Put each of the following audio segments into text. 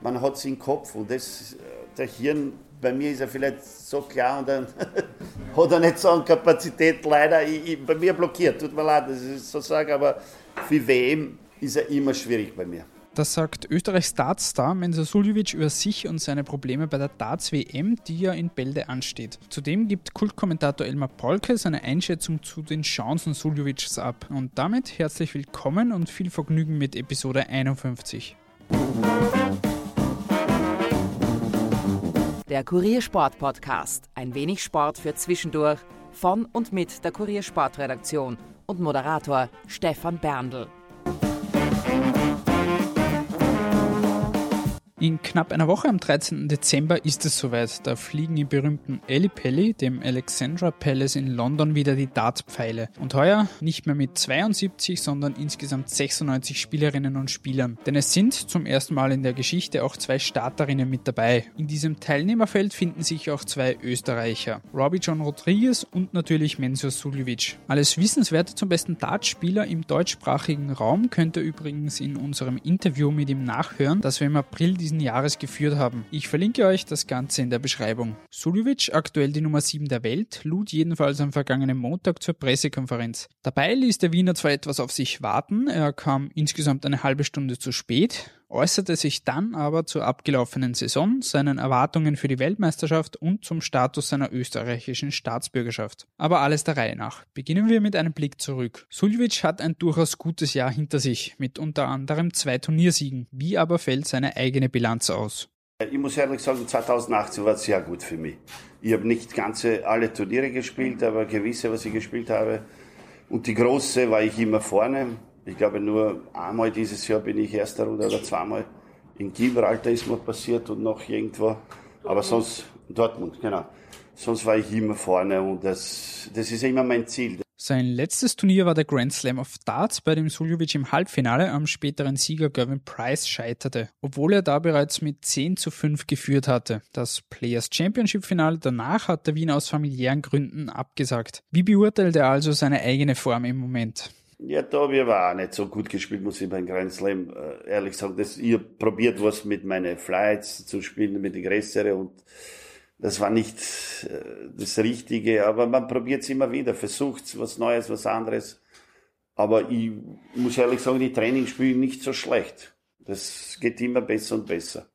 man hat es im Kopf und das, der Hirn, bei mir ist er vielleicht so klar und dann hat er nicht so eine Kapazität leider, ich, ich, bei mir blockiert, tut mir leid, dass ich so sage, aber für WM ist er immer schwierig bei mir. Das sagt Österreichs Dartstar Mensa Suljovic über sich und seine Probleme bei der Darts-WM, die ja in Bälde ansteht. Zudem gibt Kultkommentator Elmar Polke seine Einschätzung zu den Chancen Suljovics ab. Und damit herzlich willkommen und viel Vergnügen mit Episode 51. Der Kuriersport Podcast. Ein wenig Sport für zwischendurch. Von und mit der Kuriersportredaktion und Moderator Stefan Berndl. In knapp einer Woche am 13. Dezember ist es soweit. Da fliegen im berühmten Ellipelli, dem Alexandra Palace in London, wieder die Dartpfeile. Und heuer nicht mehr mit 72, sondern insgesamt 96 Spielerinnen und Spielern. Denn es sind zum ersten Mal in der Geschichte auch zwei Starterinnen mit dabei. In diesem Teilnehmerfeld finden sich auch zwei Österreicher. Robbie John Rodriguez und natürlich Mensur Suljovic. Alles Wissenswerte zum besten Dartspieler im deutschsprachigen Raum könnt ihr übrigens in unserem Interview mit ihm nachhören, das wir im April diesen Jahres geführt haben. Ich verlinke euch das Ganze in der Beschreibung. Suljovic, aktuell die Nummer 7 der Welt, lud jedenfalls am vergangenen Montag zur Pressekonferenz. Dabei ließ der Wiener zwar etwas auf sich warten, er kam insgesamt eine halbe Stunde zu spät, äußerte sich dann aber zur abgelaufenen Saison, seinen Erwartungen für die Weltmeisterschaft und zum Status seiner österreichischen Staatsbürgerschaft. Aber alles der Reihe nach. Beginnen wir mit einem Blick zurück. Suljovic hat ein durchaus gutes Jahr hinter sich, mit unter anderem zwei Turniersiegen. Wie aber fällt seine eigene Bilanz aus? Ich muss ehrlich sagen, 2018 war sehr gut für mich. Ich habe nicht ganze alle Turniere gespielt, aber gewisse, was ich gespielt habe. Und die große war ich immer vorne. Ich glaube, nur einmal dieses Jahr bin ich erster Runde oder zweimal. In Gibraltar ist mir passiert und noch irgendwo. Aber sonst, Dortmund, genau. Sonst war ich immer vorne und das, das ist immer mein Ziel. Sein letztes Turnier war der Grand Slam of Darts, bei dem Suljovic im Halbfinale am späteren Sieger Gavin Price scheiterte, obwohl er da bereits mit 10 zu 5 geführt hatte. Das Players Championship Finale danach hat der Wien aus familiären Gründen abgesagt. Wie beurteilt er also seine eigene Form im Moment? Ja, da habe ich aber auch nicht so gut gespielt, muss ich beim Grand Slam äh, ehrlich sagen. Das, ich habe probiert, was mit meinen Flights zu spielen, mit den größeren und das war nicht äh, das Richtige, aber man probiert es immer wieder, versucht was Neues, was anderes. Aber ich muss ehrlich sagen, die Trainingsspiele nicht so schlecht. Das geht immer besser und besser.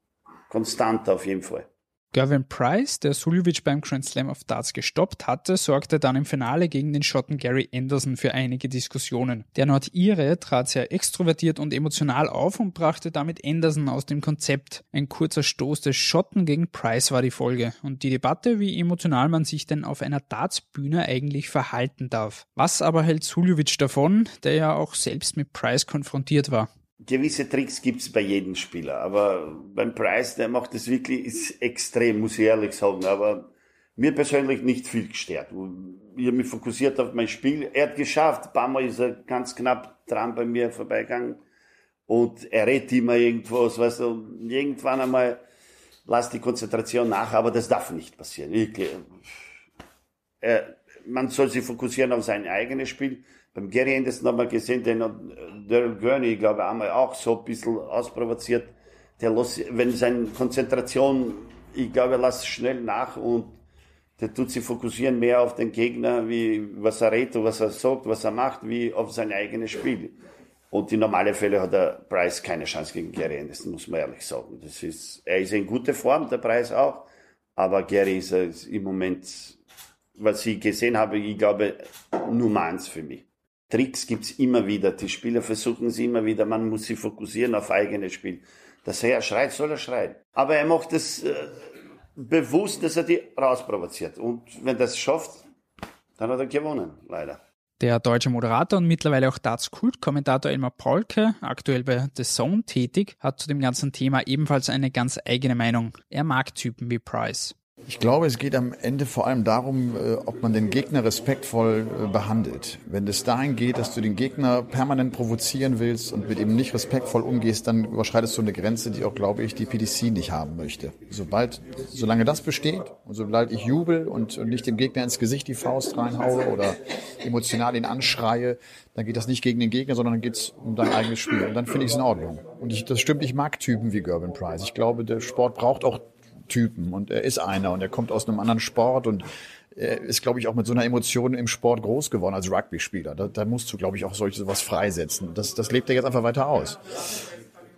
Konstant auf jeden Fall. Gavin Price, der Suljovic beim Grand Slam of Darts gestoppt hatte, sorgte dann im Finale gegen den Schotten Gary Anderson für einige Diskussionen. Der Nordire trat sehr extrovertiert und emotional auf und brachte damit Anderson aus dem Konzept. Ein kurzer Stoß des Schotten gegen Price war die Folge und die Debatte, wie emotional man sich denn auf einer Dartsbühne eigentlich verhalten darf. Was aber hält Suljovic davon, der ja auch selbst mit Price konfrontiert war? Gewisse Tricks gibt's bei jedem Spieler, aber beim Price, der macht das wirklich ist extrem, muss ich ehrlich sagen, aber mir persönlich nicht viel gestört. Ich habe mich fokussiert auf mein Spiel. Er hat geschafft, ein paar Mal ist er ganz knapp dran bei mir vorbeigegangen und er redet immer irgendwas, weißt du, und irgendwann einmal lasst die Konzentration nach, aber das darf nicht passieren. Ich, er, man soll sich fokussieren auf sein eigenes Spiel. Beim Gary Anderson haben wir gesehen, den hat Daryl Gurney, ich glaube, einmal auch so ein bisschen ausprovoziert. Der lässt, wenn seine Konzentration, ich glaube, er lässt schnell nach und der tut sich fokussieren mehr auf den Gegner, wie was er redet, was er sagt, was er macht, wie auf sein eigenes Spiel. Und in normalen Fällen hat der Price keine Chance gegen Gary Anderson, muss man ehrlich sagen. Das ist, er ist in guter Form, der Price auch. Aber Gary ist, ist im Moment, was ich gesehen habe, ich glaube, Nummer eins für mich. Tricks gibt's immer wieder. Die Spieler versuchen sie immer wieder. Man muss sich fokussieren auf eigenes Spiel. Dass er schreit, soll er schreien. Aber er macht es äh, bewusst, dass er die rausprovoziert. Und wenn das schafft, dann hat er gewonnen, leider. Der deutsche Moderator und mittlerweile auch Darts-Kult-Kommentator Elmar Polke, aktuell bei The Zone tätig, hat zu dem ganzen Thema ebenfalls eine ganz eigene Meinung. Er mag Typen wie Price. Ich glaube, es geht am Ende vor allem darum, äh, ob man den Gegner respektvoll äh, behandelt. Wenn es dahin geht, dass du den Gegner permanent provozieren willst und mit ihm nicht respektvoll umgehst, dann überschreitest du eine Grenze, die auch, glaube ich, die PDC nicht haben möchte. Sobald, solange das besteht und sobald ich jubel und, nicht dem Gegner ins Gesicht die Faust reinhaue oder emotional ihn anschreie, dann geht das nicht gegen den Gegner, sondern dann geht es um dein eigenes Spiel. Und dann finde ich es in Ordnung. Und ich, das stimmt, ich mag Typen wie Gervin Price. Ich glaube, der Sport braucht auch Typen und er ist einer und er kommt aus einem anderen Sport und er ist, glaube ich, auch mit so einer Emotion im Sport groß geworden als Rugby-Spieler. Da, da musst du, glaube ich, auch solche was freisetzen. Das, das lebt er jetzt einfach weiter aus.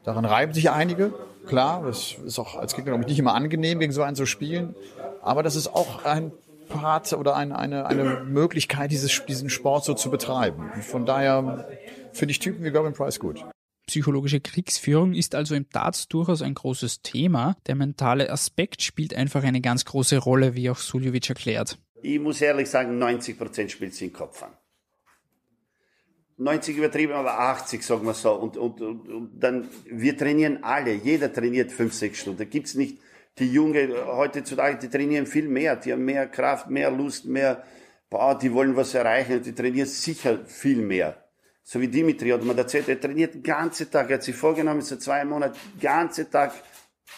Daran reiben sich einige, klar. Das ist auch als Gegner, glaube ich, nicht immer angenehm, gegen so einen zu spielen. Aber das ist auch ein Part oder ein, eine, eine Möglichkeit, dieses, diesen Sport so zu betreiben. Von daher finde ich Typen wie Gavin Price gut. Psychologische Kriegsführung ist also im Darts durchaus ein großes Thema. Der mentale Aspekt spielt einfach eine ganz große Rolle, wie auch Suljovic erklärt. Ich muss ehrlich sagen, 90 Prozent spielt sie im Kopf an. 90 übertrieben, aber 80, sagen wir so. Und, und, und, und dann, wir trainieren alle. Jeder trainiert fünf, sechs Stunden. Da gibt's nicht die Junge heutzutage, die trainieren viel mehr. Die haben mehr Kraft, mehr Lust, mehr, boah, die wollen was erreichen. Die trainieren sicher viel mehr so wie Dimitri hat mir erzählt, er trainiert den ganzen Tag, er hat sich vorgenommen, seit zwei Monaten, den ganzen Tag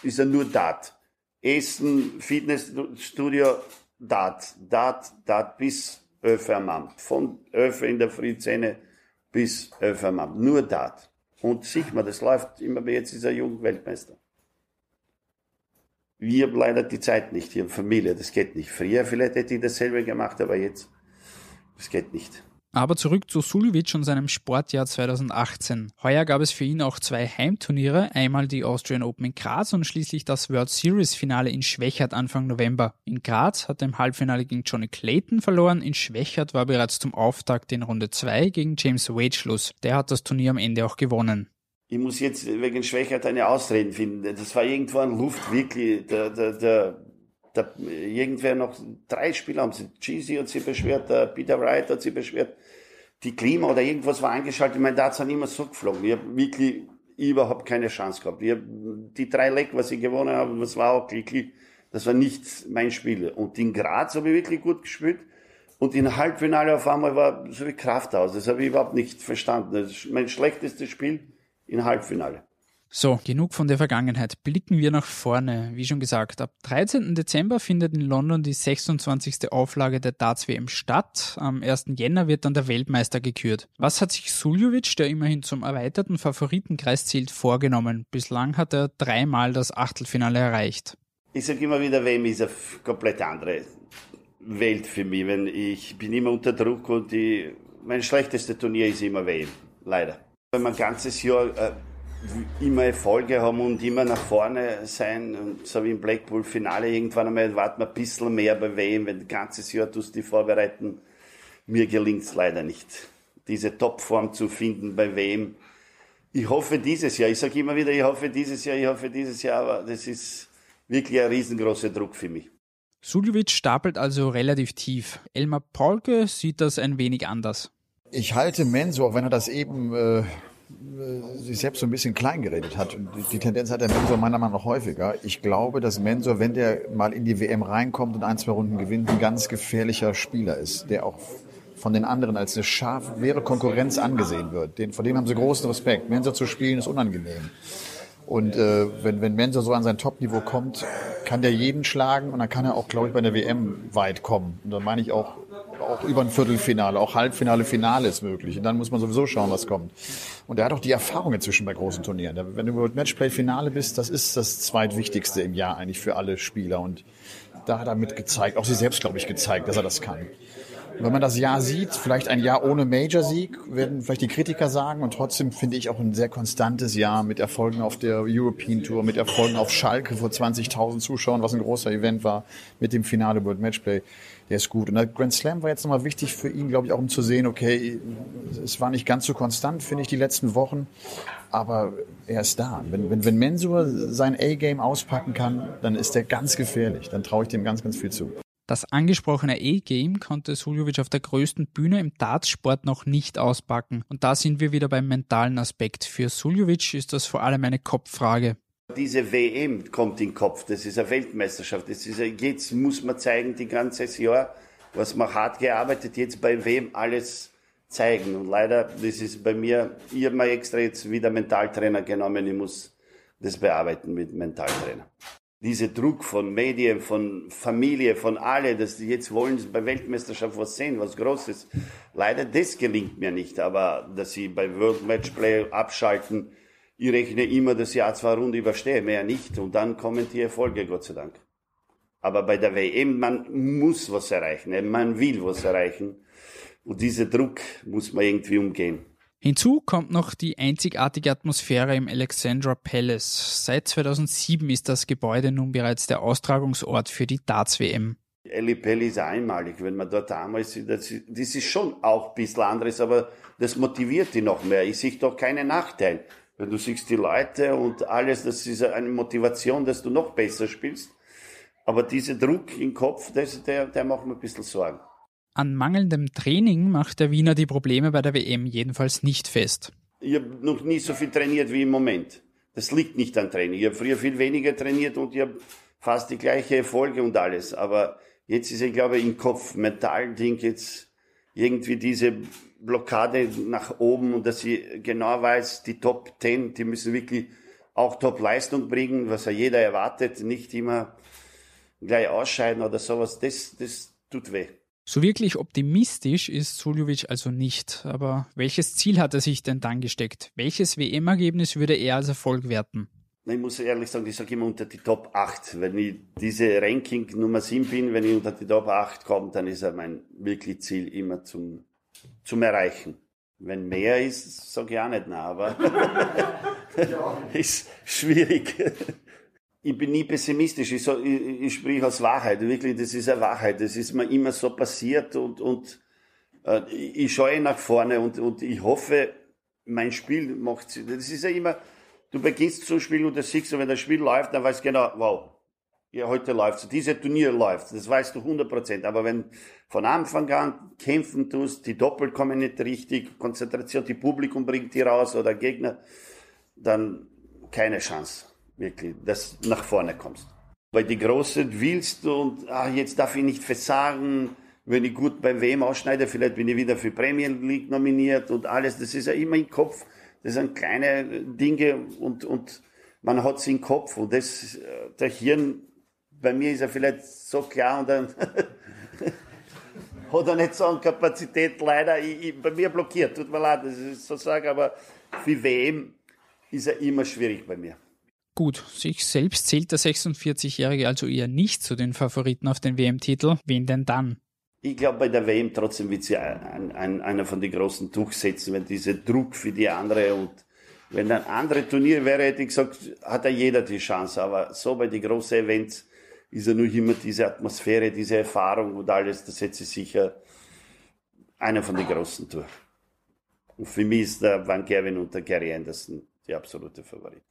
ist er nur Dart. Essen, Fitnessstudio, Dart, Dart, Dart bis 11 am Abend. Von 11 in der Früh 10 bis 11 am Abend. Nur Dart. Und sicher mal, das läuft immer mehr, jetzt ist er Jugendweltmeister. Wir haben leider die Zeit nicht, hier in Familie, das geht nicht. Früher vielleicht hätte ich dasselbe gemacht, aber jetzt, das geht nicht. Aber zurück zu Suljovic und seinem Sportjahr 2018. Heuer gab es für ihn auch zwei Heimturniere, einmal die Austrian Open in Graz und schließlich das World Series Finale in Schwächert Anfang November. In Graz hat er im Halbfinale gegen Johnny Clayton verloren, in Schwächert war bereits zum Auftakt in Runde 2 gegen James Wade Schluss. Der hat das Turnier am Ende auch gewonnen. Ich muss jetzt wegen Schwächert eine Ausrede finden. Das war irgendwo an Luft, wirklich. Der, der, der da, irgendwer noch drei Spieler haben sie, Cheesy hat sich beschwert, der Peter Wright hat sich beschwert, die Klima oder irgendwas war eingeschaltet. Mein Darts hat immer so geflogen. Ich habe wirklich überhaupt keine Chance gehabt. Ich hab, die drei Leck, was ich gewonnen habe, das war auch glücklich. Das war nicht mein Spiel. Und in Graz habe ich wirklich gut gespielt. Und in Halbfinale auf einmal war so wie Kraft aus. Das habe ich überhaupt nicht verstanden. Das ist mein schlechtestes Spiel in Halbfinale. So, genug von der Vergangenheit. Blicken wir nach vorne. Wie schon gesagt, ab 13. Dezember findet in London die 26. Auflage der Darts WM statt. Am 1. Jänner wird dann der Weltmeister gekürt. Was hat sich Suljovic, der immerhin zum erweiterten Favoritenkreis zählt, vorgenommen? Bislang hat er dreimal das Achtelfinale erreicht. Ich sage immer wieder, WM ist eine komplett andere Welt für mich. Wenn ich bin immer unter Druck und die, mein schlechtestes Turnier ist immer WM. Leider. Wenn man ganzes Jahr äh, immer Erfolge haben und immer nach vorne sein. Und so wie im Blackpool-Finale irgendwann einmal warten wir ein bisschen mehr bei WM, wenn ein ganzes Jahr tust die vorbereiten. Mir gelingt es leider nicht, diese Topform zu finden bei WM. Ich hoffe dieses Jahr, ich sage immer wieder, ich hoffe dieses Jahr, ich hoffe dieses Jahr, aber das ist wirklich ein riesengroßer Druck für mich. Suljovic stapelt also relativ tief. Elmar Paulke sieht das ein wenig anders. Ich halte Menso, auch wenn er das eben äh, sich selbst so ein bisschen klein geredet hat. Die Tendenz hat der Mensur meiner Meinung nach häufiger. Ich glaube, dass Mensur, wenn der mal in die WM reinkommt und ein, zwei Runden gewinnt, ein ganz gefährlicher Spieler ist, der auch von den anderen als eine scharf, wäre Konkurrenz angesehen wird. Den, vor dem haben sie großen Respekt. Mensur zu spielen ist unangenehm. Und äh, wenn, wenn Mensur so an sein Top-Niveau kommt, kann der jeden schlagen und dann kann er auch, glaube ich, bei der WM weit kommen. Und da meine ich auch auch über ein Viertelfinale, auch Halbfinale, Finale ist möglich. Und dann muss man sowieso schauen, was kommt. Und er hat auch die Erfahrung inzwischen bei großen Turnieren. Wenn du Matchplay-Finale bist, das ist das zweitwichtigste im Jahr eigentlich für alle Spieler. Und da hat er mit gezeigt, auch sie selbst, glaube ich, gezeigt, dass er das kann. Wenn man das Jahr sieht, vielleicht ein Jahr ohne Major-Sieg, werden vielleicht die Kritiker sagen. Und trotzdem finde ich auch ein sehr konstantes Jahr mit Erfolgen auf der European Tour, mit Erfolgen auf Schalke vor 20.000 Zuschauern, was ein großer Event war, mit dem Finale World Matchplay der ist gut. Und der Grand Slam war jetzt nochmal wichtig für ihn, glaube ich, auch um zu sehen, okay, es war nicht ganz so konstant, finde ich, die letzten Wochen, aber er ist da. Wenn, wenn, wenn Mensur sein A-Game auspacken kann, dann ist er ganz gefährlich. Dann traue ich dem ganz, ganz viel zu. Das angesprochene A-Game konnte Suljovic auf der größten Bühne im Dartsport noch nicht auspacken. Und da sind wir wieder beim mentalen Aspekt. Für Suljovic ist das vor allem eine Kopffrage. Diese WM kommt in den Kopf, das ist eine Weltmeisterschaft. Das ist eine, jetzt muss man zeigen, die ganze Jahr, was man hart gearbeitet, jetzt bei WM alles zeigen. Und leider, das ist bei mir, ich habe mir extra jetzt wieder Mentaltrainer genommen, ich muss das bearbeiten mit Mentaltrainer. Dieser Druck von Medien, von Familie, von alle, dass die jetzt wollen bei Weltmeisterschaft was sehen, was Großes. Leider das gelingt mir nicht, aber dass sie bei World Match Play abschalten, ich rechne immer das Jahr zwei Runden überstehe, mehr nicht. Und dann kommen die Erfolge, Gott sei Dank. Aber bei der WM, man muss was erreichen, man will was erreichen. Und dieser Druck muss man irgendwie umgehen. Hinzu kommt noch die einzigartige Atmosphäre im Alexandra Palace. Seit 2007 ist das Gebäude nun bereits der Austragungsort für die Darts-WM. Eli Pelli ist einmalig, wenn man dort sieht. Das, das ist schon auch ein bisschen anderes, aber das motiviert die noch mehr. Ich sehe doch keinen Nachteil. Wenn du siehst die Leute und alles, das ist eine Motivation, dass du noch besser spielst. Aber dieser Druck im Kopf, das, der, der macht mir ein bisschen Sorgen. An mangelndem Training macht der Wiener die Probleme bei der WM jedenfalls nicht fest. Ich habe noch nie so viel trainiert wie im Moment. Das liegt nicht an Training. Ich habe früher viel weniger trainiert und ich habe fast die gleiche Erfolge und alles. Aber jetzt ist, ich glaube, im Kopf mental Ding jetzt irgendwie diese Blockade nach oben und dass ich genau weiß, die Top 10, die müssen wirklich auch Top-Leistung bringen, was ja jeder erwartet, nicht immer gleich ausscheiden oder sowas. Das, das tut weh. So wirklich optimistisch ist Suljovic also nicht. Aber welches Ziel hat er sich denn dann gesteckt? Welches WM-Ergebnis würde er als Erfolg werten? Ich muss ehrlich sagen, ich sage immer unter die Top 8. Wenn ich diese Ranking Nummer 7 bin, wenn ich unter die Top 8 komme, dann ist er mein wirklich Ziel immer zum, zum Erreichen. Wenn mehr ist, sage ich auch nicht nein, aber ist schwierig ich bin nie pessimistisch. Ich, so, ich, ich sprich aus Wahrheit. Wirklich, das ist eine Wahrheit. Das ist mir immer so passiert und, und äh, ich schaue nach vorne und, und ich hoffe, mein Spiel macht Das ist ja immer, du beginnst zu spielen und das siehst du, wenn das Spiel läuft, dann weißt du genau, wow, ja, heute läuft Diese Turnier läuft. Das weißt du 100 Prozent. Aber wenn von Anfang an kämpfen tust, die Doppel kommen nicht richtig, Konzentration, die Publikum bringt die raus oder Gegner, dann keine Chance wirklich, dass du nach vorne kommst. Weil die Großen willst du und ach, jetzt darf ich nicht versagen, wenn ich gut beim WM ausschneide, vielleicht bin ich wieder für Premier League nominiert und alles. Das ist ja immer im Kopf. Das sind kleine Dinge und, und man hat sie im Kopf und das, der Hirn, bei mir ist er vielleicht so klar und dann hat er nicht so eine Kapazität leider ich, ich, bei mir blockiert. Tut mir leid, das ist so sagen, aber für WM ist er immer schwierig bei mir. Gut, sich selbst zählt der 46-Jährige also eher nicht zu den Favoriten auf den WM-Titel. Wen denn dann? Ich glaube, bei der WM trotzdem wird sie ein, ein, einer von den großen durchsetzen, wenn dieser Druck für die andere und wenn ein anderes Turnier wäre, hätte ich gesagt, hat ja jeder die Chance. Aber so bei den großen Events ist ja nur immer diese Atmosphäre, diese Erfahrung und alles, das setzt sich sicher einer von den großen durch. Und für mich ist der Van Gerwen und der Gary Anderson die absolute Favorit.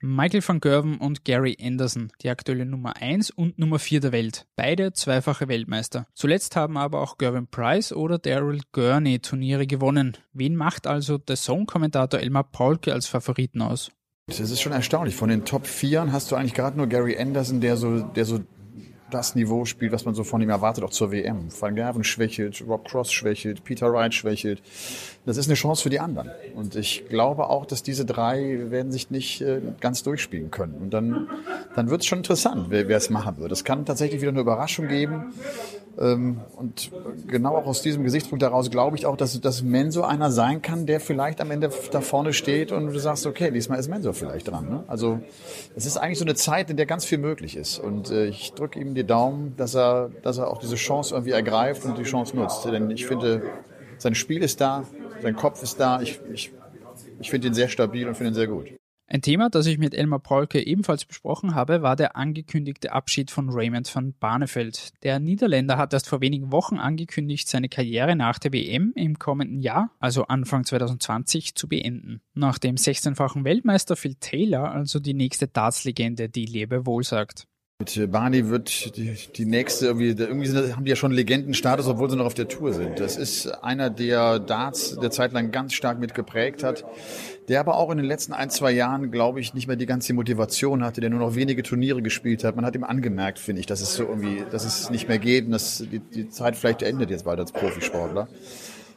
Michael van Gerven und Gary Anderson, die aktuelle Nummer 1 und Nummer 4 der Welt. Beide zweifache Weltmeister. Zuletzt haben aber auch Gervin Price oder Daryl Gurney Turniere gewonnen. Wen macht also der Song-Kommentator Elmar Paulke als Favoriten aus? Das ist schon erstaunlich. Von den Top 4 hast du eigentlich gerade nur Gary Anderson, der so, der so das Niveau spielt, was man so von ihm erwartet, auch zur WM. Van Gerven schwächelt, Rob Cross schwächelt, Peter Wright schwächelt. Das ist eine Chance für die anderen. Und ich glaube auch, dass diese drei werden sich nicht äh, ganz durchspielen können. Und dann, dann wird es schon interessant, wer, wer es machen wird. Es kann tatsächlich wieder eine Überraschung geben. Ähm, und genau auch aus diesem Gesichtspunkt heraus glaube ich auch, dass, dass Menso einer sein kann, der vielleicht am Ende da vorne steht und du sagst, okay, diesmal ist Menso vielleicht dran. Ne? Also es ist eigentlich so eine Zeit, in der ganz viel möglich ist. Und äh, ich drücke ihm die Daumen, dass er, dass er auch diese Chance irgendwie ergreift und die Chance nutzt. Denn ich finde, sein Spiel ist da, sein Kopf ist da. Ich, ich, ich finde ihn sehr stabil und finde ihn sehr gut. Ein Thema, das ich mit Elmar Paulke ebenfalls besprochen habe, war der angekündigte Abschied von Raymond van Barneveld. Der Niederländer hat erst vor wenigen Wochen angekündigt, seine Karriere nach der WM im kommenden Jahr, also Anfang 2020, zu beenden. Nach dem 16-fachen Weltmeister Phil Taylor also die nächste Darts-Legende, die Lebe wohl sagt. Mit Barney wird die, die nächste, irgendwie, irgendwie sind, haben die ja schon Legendenstatus, obwohl sie noch auf der Tour sind. Das ist einer, der Darts der Zeit lang ganz stark mitgeprägt hat, der aber auch in den letzten ein, zwei Jahren, glaube ich, nicht mehr die ganze Motivation hatte, der nur noch wenige Turniere gespielt hat. Man hat ihm angemerkt, finde ich, dass es so irgendwie, dass es nicht mehr geht und dass die, die Zeit vielleicht endet jetzt bald als Profisportler.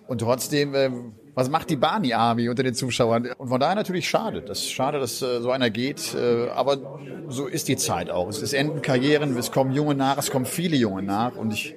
Und trotzdem, äh, was macht die Barney Army unter den Zuschauern? Und von daher natürlich schade. Das ist schade, dass äh, so einer geht. Äh, aber so ist die Zeit auch. Es ist enden Karrieren, es kommen Junge nach, es kommen viele Junge nach. Und ich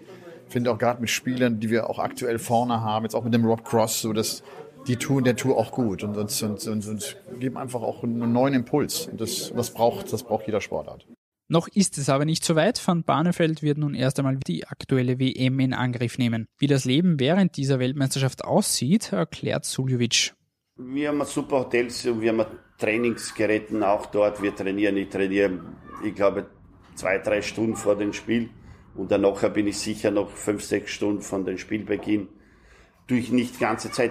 finde auch gerade mit Spielern, die wir auch aktuell vorne haben, jetzt auch mit dem Rob Cross, so dass die tun der Tour auch gut und, und, und, und, und geben einfach auch einen neuen Impuls. Und das, das braucht, das braucht jeder Sportart. Noch ist es aber nicht so weit. Van Barneveld wird nun erst einmal die aktuelle WM in Angriff nehmen. Wie das Leben während dieser Weltmeisterschaft aussieht, erklärt Suljovic. Wir haben super Hotels und wir haben Trainingsgeräten auch dort. Wir trainieren, ich trainiere, ich glaube, zwei, drei Stunden vor dem Spiel. Und danach bin ich sicher noch fünf, sechs Stunden von dem Spielbeginn. Durch nicht ganze Zeit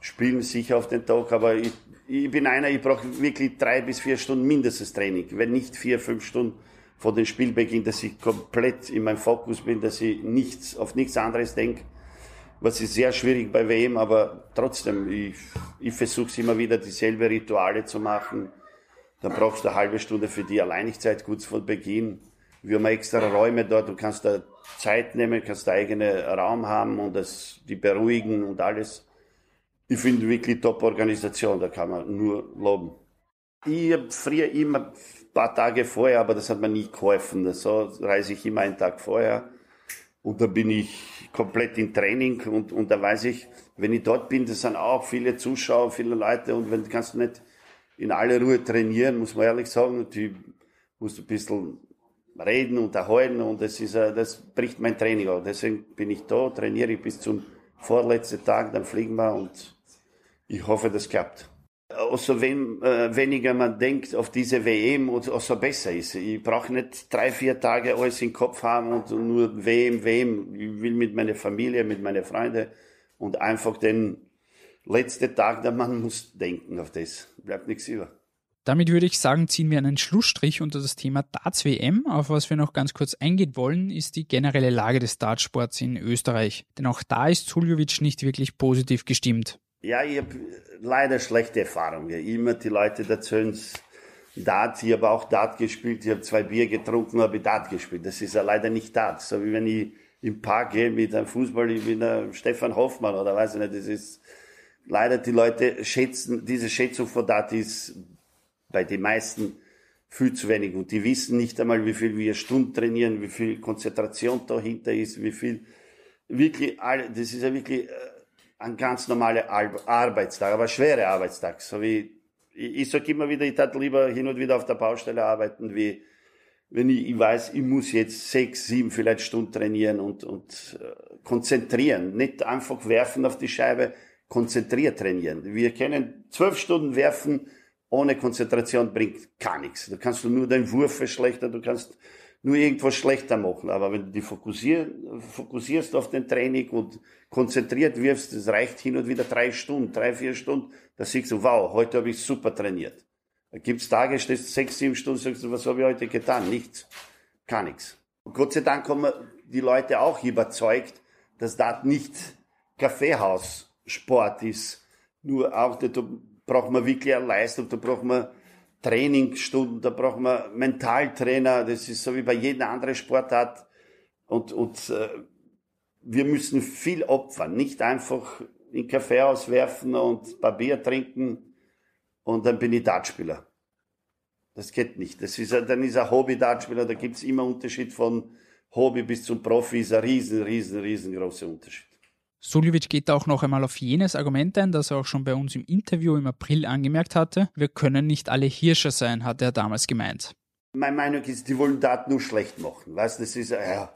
spielen sicher auf den Tag, aber ich ich bin einer, ich brauche wirklich drei bis vier Stunden mindestens Training. Wenn nicht vier, fünf Stunden vor dem Spielbeginn, dass ich komplett in meinem Fokus bin, dass ich nichts, auf nichts anderes denke. Was ist sehr schwierig bei WM, aber trotzdem, ich, ich versuche immer wieder dieselbe Rituale zu machen. Dann brauchst du eine halbe Stunde für die Alleinigkeit kurz vor Beginn. Wir haben extra Räume dort, du kannst da Zeit nehmen, kannst da eigene Raum haben und das, die beruhigen und alles. Ich finde wirklich Top-Organisation, da kann man nur loben. Ich habe früher immer paar Tage vorher, aber das hat mir nie geholfen. So reise ich immer einen Tag vorher und da bin ich komplett in Training und, und da weiß ich, wenn ich dort bin, das sind auch viele Zuschauer, viele Leute und wenn kannst du nicht in aller Ruhe trainieren, muss man ehrlich sagen, die musst du ein bisschen reden, unterhalten und das ist, das bricht mein Training auf. Deswegen bin ich da, trainiere ich bis zum vorletzten Tag, dann fliegen wir und ich hoffe, das klappt. Also wenn äh, weniger man denkt auf diese WM, umso besser ist. Ich brauche nicht drei, vier Tage alles im Kopf haben und nur WM, WM. Ich will mit meiner Familie, mit meinen Freunden und einfach den letzten Tag, der man muss denken auf das. Bleibt nichts über. Damit würde ich sagen, ziehen wir einen Schlussstrich unter das Thema Darts-WM. Auf was wir noch ganz kurz eingehen wollen, ist die generelle Lage des Dartsports in Österreich. Denn auch da ist Suljovic nicht wirklich positiv gestimmt. Ja, ich habe leider schlechte Erfahrungen. Immer die Leute erzählen Dart, ich habe auch Dart gespielt, ich habe zwei Bier getrunken, habe Dart gespielt. Das ist ja leider nicht Dart. So wie wenn ich im Park gehe mit einem Fußball, ich bin der Stefan Hoffmann oder weiß ich nicht, das ist leider die Leute schätzen, diese Schätzung von Dart ist bei den meisten viel zu wenig. Und die wissen nicht einmal, wie viel wir Stunden trainieren, wie viel Konzentration dahinter ist, wie viel wirklich, das ist ja wirklich äh, ein ganz normaler Arbeitstag, aber schwerer Arbeitstag. So wie, ich, ich sage immer wieder, ich tat lieber hin und wieder auf der Baustelle arbeiten, wie wenn ich, ich weiß, ich muss jetzt sechs, sieben vielleicht Stunden trainieren und, und äh, konzentrieren. Nicht einfach werfen auf die Scheibe, konzentriert trainieren. Wir können zwölf Stunden werfen, ohne Konzentration bringt gar nichts. Du kannst nur deinen Wurf verschlechtern, du kannst nur irgendwas schlechter machen. Aber wenn du dich fokussierst auf den Training und konzentriert wirfst, das reicht hin und wieder drei Stunden, drei, vier Stunden, da siehst du, wow, heute habe ich super trainiert. Da gibt's Tage, stehst sechs, sieben Stunden, sagst du, was habe ich heute getan? Nichts. Gar nichts. Und Gott sei Dank haben die Leute auch überzeugt, dass das nicht Kaffeehaussport ist. Nur auch, da braucht man wirklich eine Leistung, da braucht man Trainingsstunden, da braucht man Mentaltrainer, das ist so wie bei jedem anderen Sportart. Und, und äh, wir müssen viel opfern, nicht einfach in Kaffee auswerfen und Papier trinken und dann bin ich Dartspieler. Das geht nicht. Das ist, dann ist ein Hobby-Dartspieler, da gibt's immer Unterschied von Hobby bis zum Profi, ist ein riesen, riesen, riesengroßer Unterschied. Suljovic geht auch noch einmal auf jenes Argument ein, das er auch schon bei uns im Interview im April angemerkt hatte. Wir können nicht alle Hirscher sein, hat er damals gemeint. Meine Meinung ist, die wollen Daten nur schlecht machen. Weißt, das ist, ja,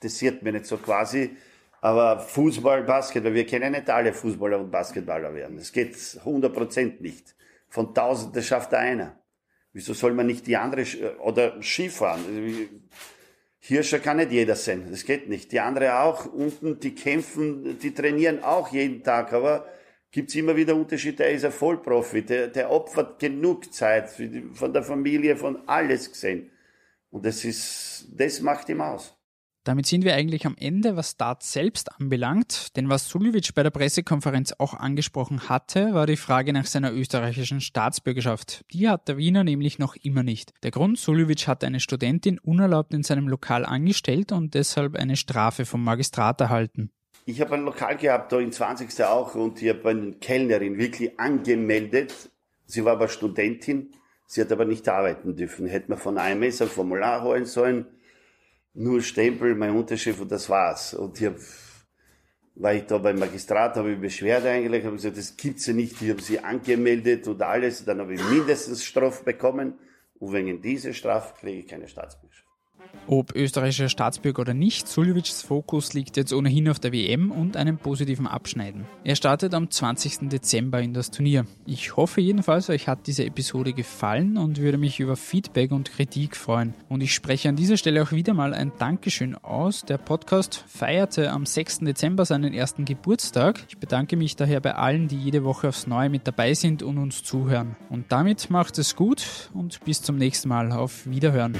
das sieht mir nicht so quasi. Aber Fußball, Basketball, wir können nicht alle Fußballer und Basketballer werden. Das geht 100% nicht. Von tausend, das schafft einer. Wieso soll man nicht die andere, oder Skifahren? Hirscher kann nicht jeder sein, das geht nicht. Die andere auch unten, die kämpfen, die trainieren auch jeden Tag, aber gibt's immer wieder Unterschiede. Der ist ein Vollprofi, der, der opfert genug Zeit von der Familie, von alles gesehen. Und das ist, das macht ihm aus. Damit sind wir eigentlich am Ende, was Start selbst anbelangt. Denn was Suljovic bei der Pressekonferenz auch angesprochen hatte, war die Frage nach seiner österreichischen Staatsbürgerschaft. Die hat der Wiener nämlich noch immer nicht. Der Grund, Suljovic hat eine Studentin unerlaubt in seinem Lokal angestellt und deshalb eine Strafe vom Magistrat erhalten. Ich habe ein Lokal gehabt, da in 20. auch, und ich habe eine Kellnerin wirklich angemeldet. Sie war aber Studentin, sie hat aber nicht arbeiten dürfen. Hätte man von AMS ein Formular holen sollen, nur Stempel, mein Unterschrift und das war's. Und ich hab, war ich da beim Magistrat, habe ich Beschwerde eingelegt, habe gesagt, das gibt's ja nicht, ich habe sie angemeldet und alles, dann habe ich mindestens Strafe bekommen und wegen dieser Strafe kriege ich keine Staatsbürgerschaft. Ob österreichischer Staatsbürger oder nicht, Suljovics Fokus liegt jetzt ohnehin auf der WM und einem positiven Abschneiden. Er startet am 20. Dezember in das Turnier. Ich hoffe jedenfalls, euch hat diese Episode gefallen und würde mich über Feedback und Kritik freuen. Und ich spreche an dieser Stelle auch wieder mal ein Dankeschön aus. Der Podcast feierte am 6. Dezember seinen ersten Geburtstag. Ich bedanke mich daher bei allen, die jede Woche aufs Neue mit dabei sind und uns zuhören. Und damit macht es gut und bis zum nächsten Mal. Auf Wiederhören.